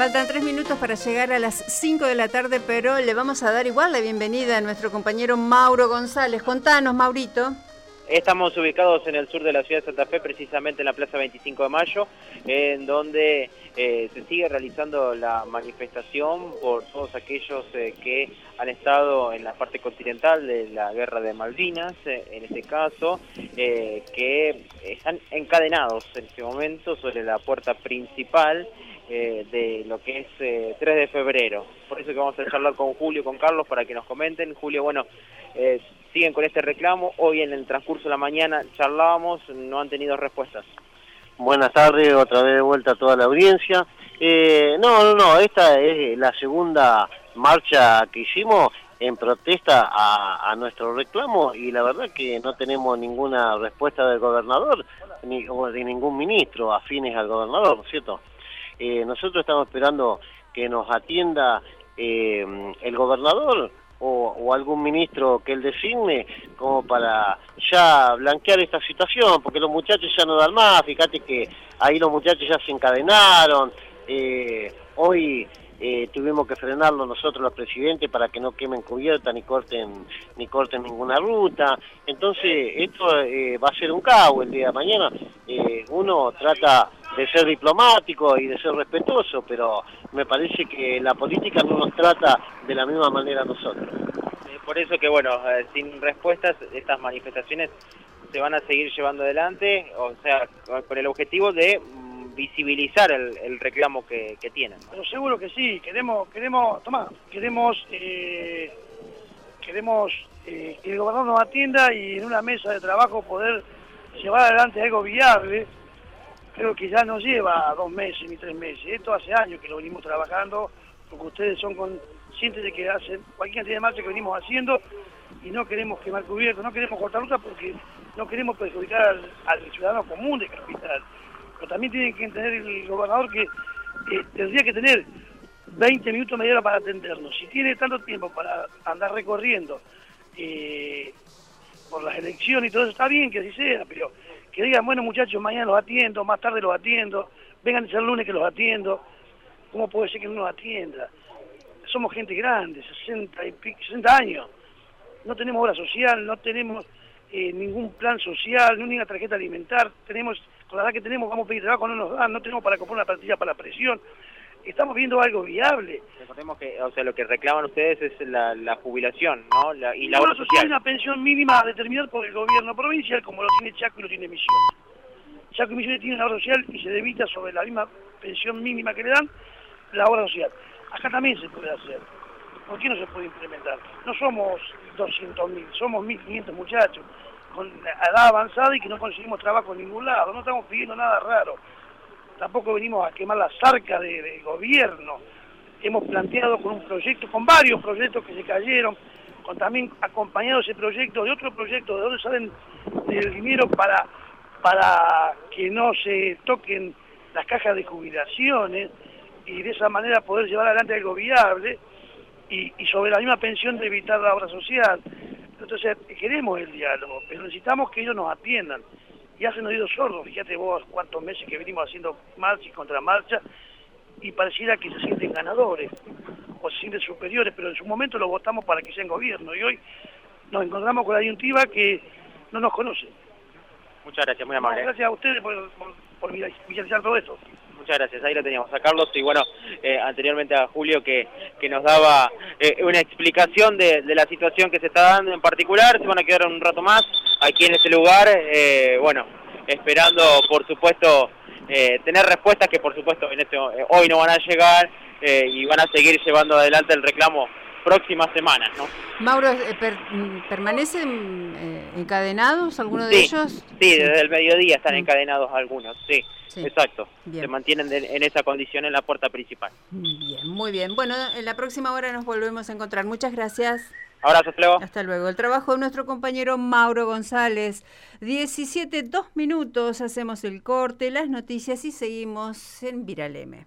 Faltan tres minutos para llegar a las 5 de la tarde, pero le vamos a dar igual la bienvenida a nuestro compañero Mauro González. Contanos, Maurito. Estamos ubicados en el sur de la ciudad de Santa Fe, precisamente en la Plaza 25 de Mayo, en donde eh, se sigue realizando la manifestación por todos aquellos eh, que han estado en la parte continental de la guerra de Malvinas, eh, en este caso, que están encadenados en este momento sobre la puerta principal de lo que es 3 eh, de febrero. Por eso que vamos a charlar con Julio, con Carlos, para que nos comenten. Julio, bueno, siguen con este reclamo. Hoy en el transcurso de la mañana charlábamos, no han tenido respuestas. Buenas tardes, otra vez de vuelta a toda la audiencia. no, no, no, esta es la segunda marcha que hicimos en protesta a, a, nuestro reclamo y la verdad que no tenemos ninguna respuesta del gobernador ni o de ningún ministro afines al gobernador, ¿no es cierto? Eh, nosotros estamos esperando que nos atienda eh, el gobernador o, algún ministro que él designe como para ya blanquear esta situación, porque los muchachos ya no dan más, fíjate que ahí los muchachos ya se encadenaron, eh, hoy eh, tuvimos que frenarlo nosotros los presidentes para que no quemen cubierta ni corten ni corten ninguna ruta. Entonces esto eh, va a ser un caos el día de mañana. Eh, uno trata de ser diplomático y de ser respetuoso pero me parece que la política no nos trata de la misma manera a nosotros por eso que bueno sin respuestas estas manifestaciones se van a seguir llevando adelante o sea con el objetivo de visibilizar el, reclamo que, tienen. Pero seguro que sí, queremos, queremos, toma, queremos, eh, queremos eh, que el gobernador nos atienda y en una mesa de trabajo poder llevar adelante algo viable. Creo que ya no lleva dos meses ni tres meses, esto hace años que lo venimos trabajando, porque ustedes son conscientes de que hacen cualquier cantidad de marcha que venimos haciendo y no queremos quemar cubierto, no queremos cortar ruta porque no queremos perjudicar al, ciudadano común de Capital. Pero también tiene que entender el gobernador que eh, tendría que tener 20 minutos media hora para atendernos. Si tiene tanto tiempo para andar recorriendo eh, por las elecciones y todo eso, está bien que así sea, pero que digan, bueno muchachos, mañana los atiendo, más tarde los atiendo, vengan el lunes que los atiendo. ¿Cómo puede ser que no nos atienda? Somos gente grande, 60, y 60 años. No tenemos obra social, no tenemos eh, ningún plan social, ni una tarjeta alimentar. Tenemos con la edad que tenemos vamos a pedir trabajo, no nos dan, no tenemos para comprar una plantilla para la presión. Estamos viendo algo viable. Recordemos que, o sea, lo que reclaman ustedes es la, jubilación, ¿no? La, y la obra social. una pensión mínima determinada por el gobierno provincial, como lo tiene Chaco y lo tiene Misiones. Chaco y Misiones tienen la obra social y se debita sobre la misma pensión mínima que le dan la obra social. Acá también se puede hacer. ¿Por qué no se puede implementar? No somos 200.000, somos 1.500 muchachos con edad avanzada y que no conseguimos trabajo en ningún lado. No estamos pidiendo nada raro. Tampoco venimos a quemar las arcas del de gobierno. Hemos planteado con un proyecto, con varios proyectos que se cayeron, también acompañado ese proyecto de otro proyecto, de donde salen del dinero para, para que no se toquen las cajas de jubilaciones y de esa manera poder llevar adelante algo viable y, y sobre la misma pensión de evitar la obra social. Entonces, queremos el diálogo, pero necesitamos que ellos nos atiendan. Y hacen oídos sordos, fíjate vos cuántos meses que venimos haciendo marcha y contramarcha, y pareciera que se sienten ganadores, o se sienten superiores, pero en su momento lo votamos para que sean gobierno, y hoy nos encontramos con la disyuntiva que no nos conoce. Muchas gracias, muy amable. gracias a ustedes por, por, por visualizar todo esto. Muchas gracias, ahí lo teníamos a Carlos y bueno, eh, anteriormente a Julio que, que nos daba eh, una explicación de, la situación que se está dando en particular, se van a quedar un rato más aquí en este lugar, eh, bueno, esperando por supuesto tener respuestas que por supuesto en este, hoy no van a llegar y van a seguir llevando adelante el reclamo próximas semanas, ¿no? Mauro, ¿permanecen encadenados algunos de ellos? Sí, desde el mediodía están encadenados algunos, sí. Exacto, se mantienen en esa condición en la puerta principal. Bien, muy bien. Bueno, en la próxima hora nos volvemos a encontrar. Muchas gracias. Abrazo, hasta luego. Hasta luego. El trabajo de nuestro compañero Mauro González. 17, 2 minutos, hacemos el corte, las noticias y seguimos en Viraleme.